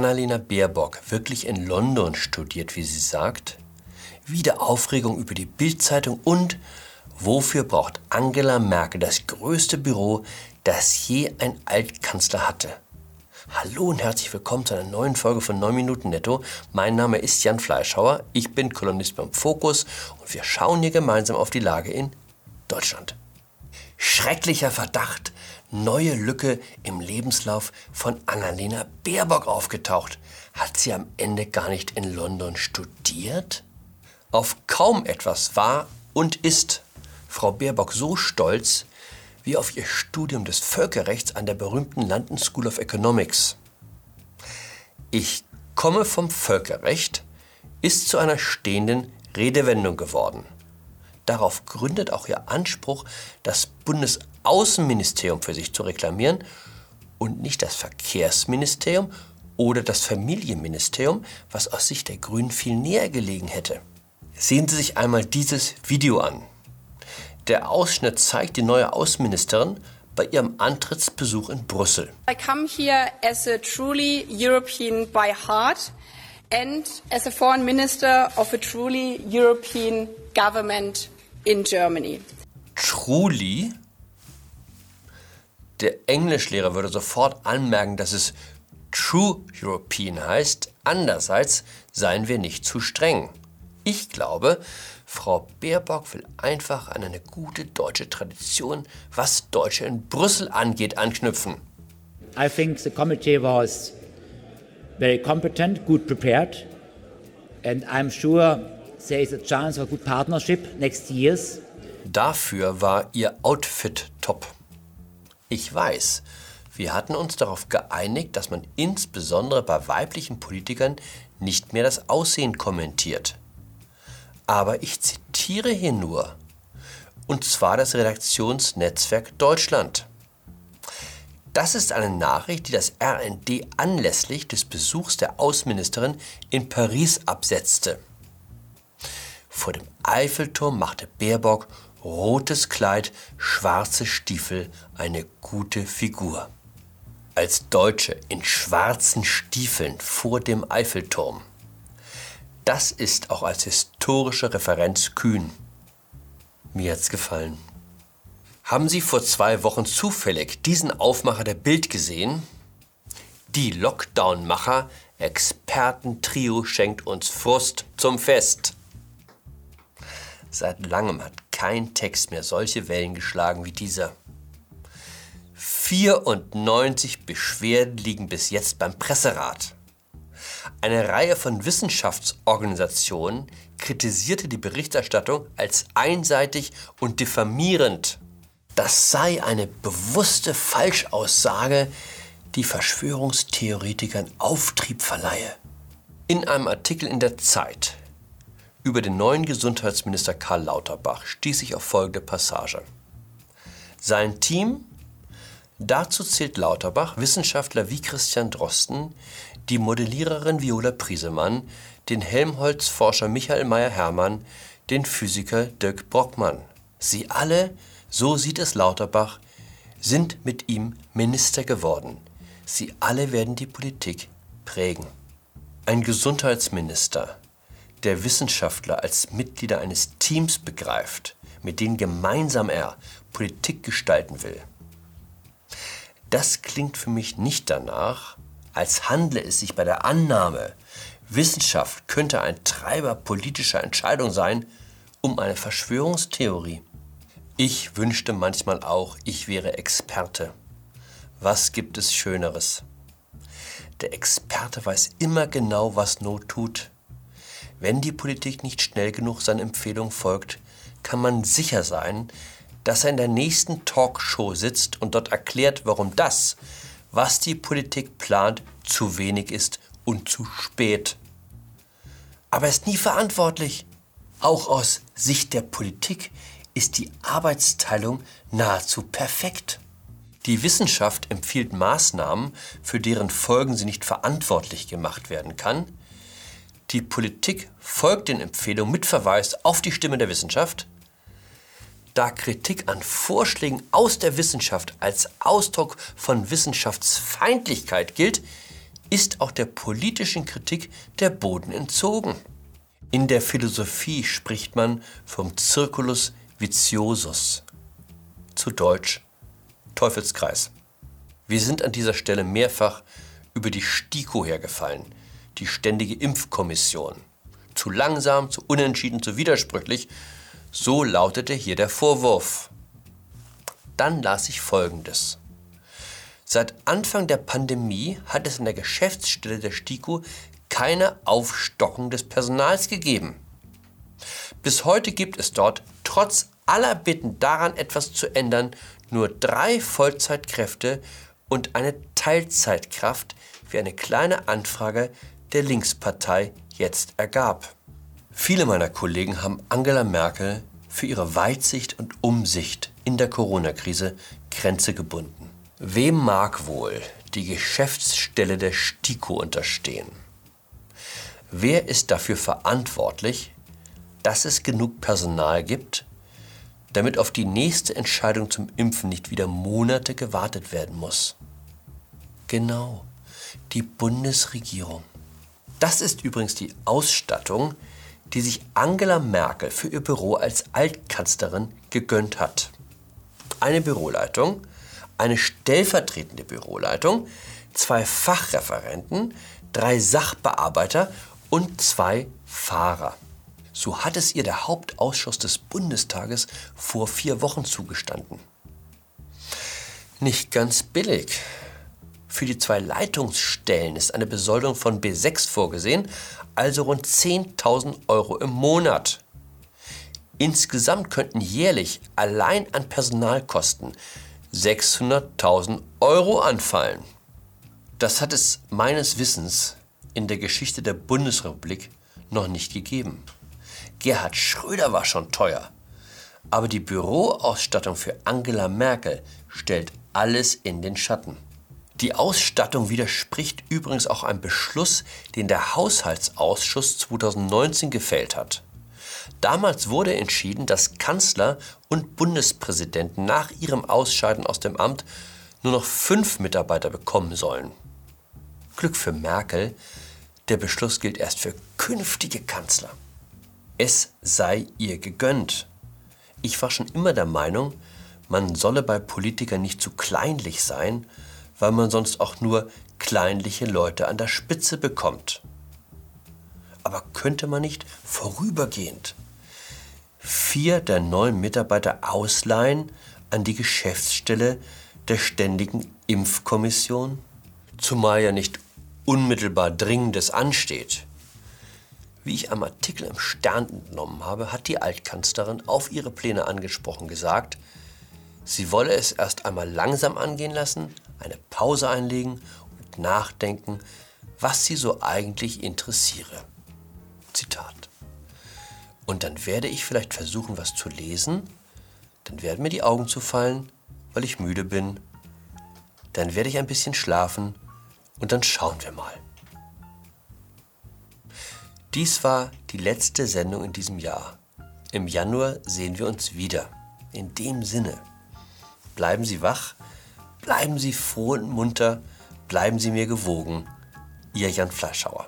Annalena Baerbock wirklich in London studiert, wie sie sagt? Wieder Aufregung über die Bildzeitung und wofür braucht Angela Merkel das größte Büro, das je ein Altkanzler hatte? Hallo und herzlich willkommen zu einer neuen Folge von 9 Minuten Netto. Mein Name ist Jan Fleischhauer, ich bin Kolumnist beim Fokus und wir schauen hier gemeinsam auf die Lage in Deutschland. Schrecklicher Verdacht, neue Lücke im Lebenslauf von Annalena Baerbock aufgetaucht. Hat sie am Ende gar nicht in London studiert? Auf kaum etwas war und ist Frau Baerbock so stolz, wie auf ihr Studium des Völkerrechts an der berühmten London School of Economics. Ich komme vom Völkerrecht ist zu einer stehenden Redewendung geworden. Darauf gründet auch ihr Anspruch, das Bundesaußenministerium für sich zu reklamieren und nicht das Verkehrsministerium oder das Familienministerium, was aus Sicht der Grünen viel näher gelegen hätte. Sehen Sie sich einmal dieses Video an. Der Ausschnitt zeigt die neue Außenministerin bei ihrem Antrittsbesuch in Brüssel. I come here as a truly European by heart and as a foreign minister of a truly European government in Germany. Truly? Der Englischlehrer würde sofort anmerken, dass es True European heißt. Andererseits seien wir nicht zu streng. Ich glaube, Frau Baerbock will einfach an eine gute deutsche Tradition, was Deutsche in Brüssel angeht, anknüpfen. I think the committee was very competent, good prepared, and I'm sure there is a chance for a good partnership next years. Dafür war ihr Outfit top. Ich weiß, wir hatten uns darauf geeinigt, dass man insbesondere bei weiblichen Politikern nicht mehr das Aussehen kommentiert. Aber ich zitiere hier nur. Und zwar das Redaktionsnetzwerk Deutschland. Das ist eine Nachricht, die das RND anlässlich des Besuchs der Außenministerin in Paris absetzte. Vor dem Eiffelturm machte Baerbock rotes Kleid, schwarze Stiefel eine gute Figur. Als Deutsche in schwarzen Stiefeln vor dem Eiffelturm. Das ist auch als historische Referenz kühn. Mir hat's gefallen. Haben Sie vor zwei Wochen zufällig diesen Aufmacher der Bild gesehen? Die Lockdown-Macher Expertentrio schenkt uns Frust zum Fest. Seit langem hat kein Text mehr solche Wellen geschlagen wie dieser. 94 Beschwerden liegen bis jetzt beim Presserat. Eine Reihe von Wissenschaftsorganisationen kritisierte die Berichterstattung als einseitig und diffamierend. Das sei eine bewusste Falschaussage, die Verschwörungstheoretikern Auftrieb verleihe. In einem Artikel in der Zeit über den neuen Gesundheitsminister Karl Lauterbach stieß ich auf folgende Passage. Sein Team, dazu zählt Lauterbach Wissenschaftler wie Christian Drosten, die Modelliererin Viola Priesemann, den Helmholtz-Forscher Michael Meyer-Hermann, den Physiker Dirk Brockmann. Sie alle, so sieht es Lauterbach, sind mit ihm Minister geworden. Sie alle werden die Politik prägen. Ein Gesundheitsminister, der Wissenschaftler als Mitglieder eines Teams begreift, mit denen gemeinsam er Politik gestalten will. Das klingt für mich nicht danach, als handle es sich bei der Annahme, Wissenschaft könnte ein Treiber politischer Entscheidungen sein, um eine Verschwörungstheorie. Ich wünschte manchmal auch, ich wäre Experte. Was gibt es Schöneres? Der Experte weiß immer genau, was Not tut. Wenn die Politik nicht schnell genug seinen Empfehlungen folgt, kann man sicher sein, dass er in der nächsten Talkshow sitzt und dort erklärt, warum das, was die Politik plant, zu wenig ist und zu spät. Aber er ist nie verantwortlich. Auch aus Sicht der Politik ist die Arbeitsteilung nahezu perfekt. Die Wissenschaft empfiehlt Maßnahmen, für deren Folgen sie nicht verantwortlich gemacht werden kann. Die Politik folgt den Empfehlungen mit Verweis auf die Stimme der Wissenschaft da Kritik an Vorschlägen aus der Wissenschaft als Ausdruck von Wissenschaftsfeindlichkeit gilt, ist auch der politischen Kritik der Boden entzogen. In der Philosophie spricht man vom Circulus viciosus, zu Deutsch Teufelskreis. Wir sind an dieser Stelle mehrfach über die STIKO hergefallen, die Ständige Impfkommission. Zu langsam, zu unentschieden, zu widersprüchlich, so lautete hier der Vorwurf. Dann las ich Folgendes. Seit Anfang der Pandemie hat es in der Geschäftsstelle der STIKO keine Aufstockung des Personals gegeben. Bis heute gibt es dort, trotz aller Bitten daran etwas zu ändern, nur drei Vollzeitkräfte und eine Teilzeitkraft, wie eine kleine Anfrage der Linkspartei jetzt ergab. Viele meiner Kollegen haben Angela Merkel für ihre Weitsicht und Umsicht in der Corona-Krise Grenze gebunden. Wem mag wohl die Geschäftsstelle der STIKO unterstehen? Wer ist dafür verantwortlich, dass es genug Personal gibt, damit auf die nächste Entscheidung zum Impfen nicht wieder Monate gewartet werden muss? Genau, die Bundesregierung. Das ist übrigens die Ausstattung, die sich Angela Merkel für ihr Büro als Altkanzlerin gegönnt hat. Eine Büroleitung, eine stellvertretende Büroleitung, zwei Fachreferenten, drei Sachbearbeiter und zwei Fahrer. So hat es ihr der Hauptausschuss des Bundestages vor vier Wochen zugestanden. Nicht ganz billig. Für die zwei Leitungsstellen ist eine Besoldung von B6 vorgesehen, also rund 10.000 Euro im Monat. Insgesamt könnten jährlich allein an Personalkosten 600.000 Euro anfallen. Das hat es meines Wissens in der Geschichte der Bundesrepublik noch nicht gegeben. Gerhard Schröder war schon teuer. Aber die Büroausstattung für Angela Merkel stellt alles in den Schatten. Die Ausstattung widerspricht übrigens auch einem Beschluss, den der Haushaltsausschuss 2019 gefällt hat. Damals wurde entschieden, dass Kanzler und Bundespräsidenten nach ihrem Ausscheiden aus dem Amt nur noch fünf Mitarbeiter bekommen sollen. Glück für Merkel, der Beschluss gilt erst für künftige Kanzler. Es sei ihr gegönnt. Ich war schon immer der Meinung, man solle bei Politikern nicht zu kleinlich sein, weil man sonst auch nur kleinliche Leute an der Spitze bekommt. Aber könnte man nicht vorübergehend vier der neuen Mitarbeiter ausleihen an die Geschäftsstelle der Ständigen Impfkommission? Zumal ja nicht unmittelbar Dringendes ansteht. Wie ich am Artikel im Stern entnommen habe, hat die Altkanzlerin auf ihre Pläne angesprochen gesagt, sie wolle es erst einmal langsam angehen lassen, eine Pause einlegen und nachdenken, was sie so eigentlich interessiere. Zitat. Und dann werde ich vielleicht versuchen, was zu lesen, dann werden mir die Augen zufallen, weil ich müde bin, dann werde ich ein bisschen schlafen und dann schauen wir mal. Dies war die letzte Sendung in diesem Jahr. Im Januar sehen wir uns wieder. In dem Sinne, bleiben Sie wach, bleiben Sie froh und munter, bleiben Sie mir gewogen. Ihr Jan Fleischhauer.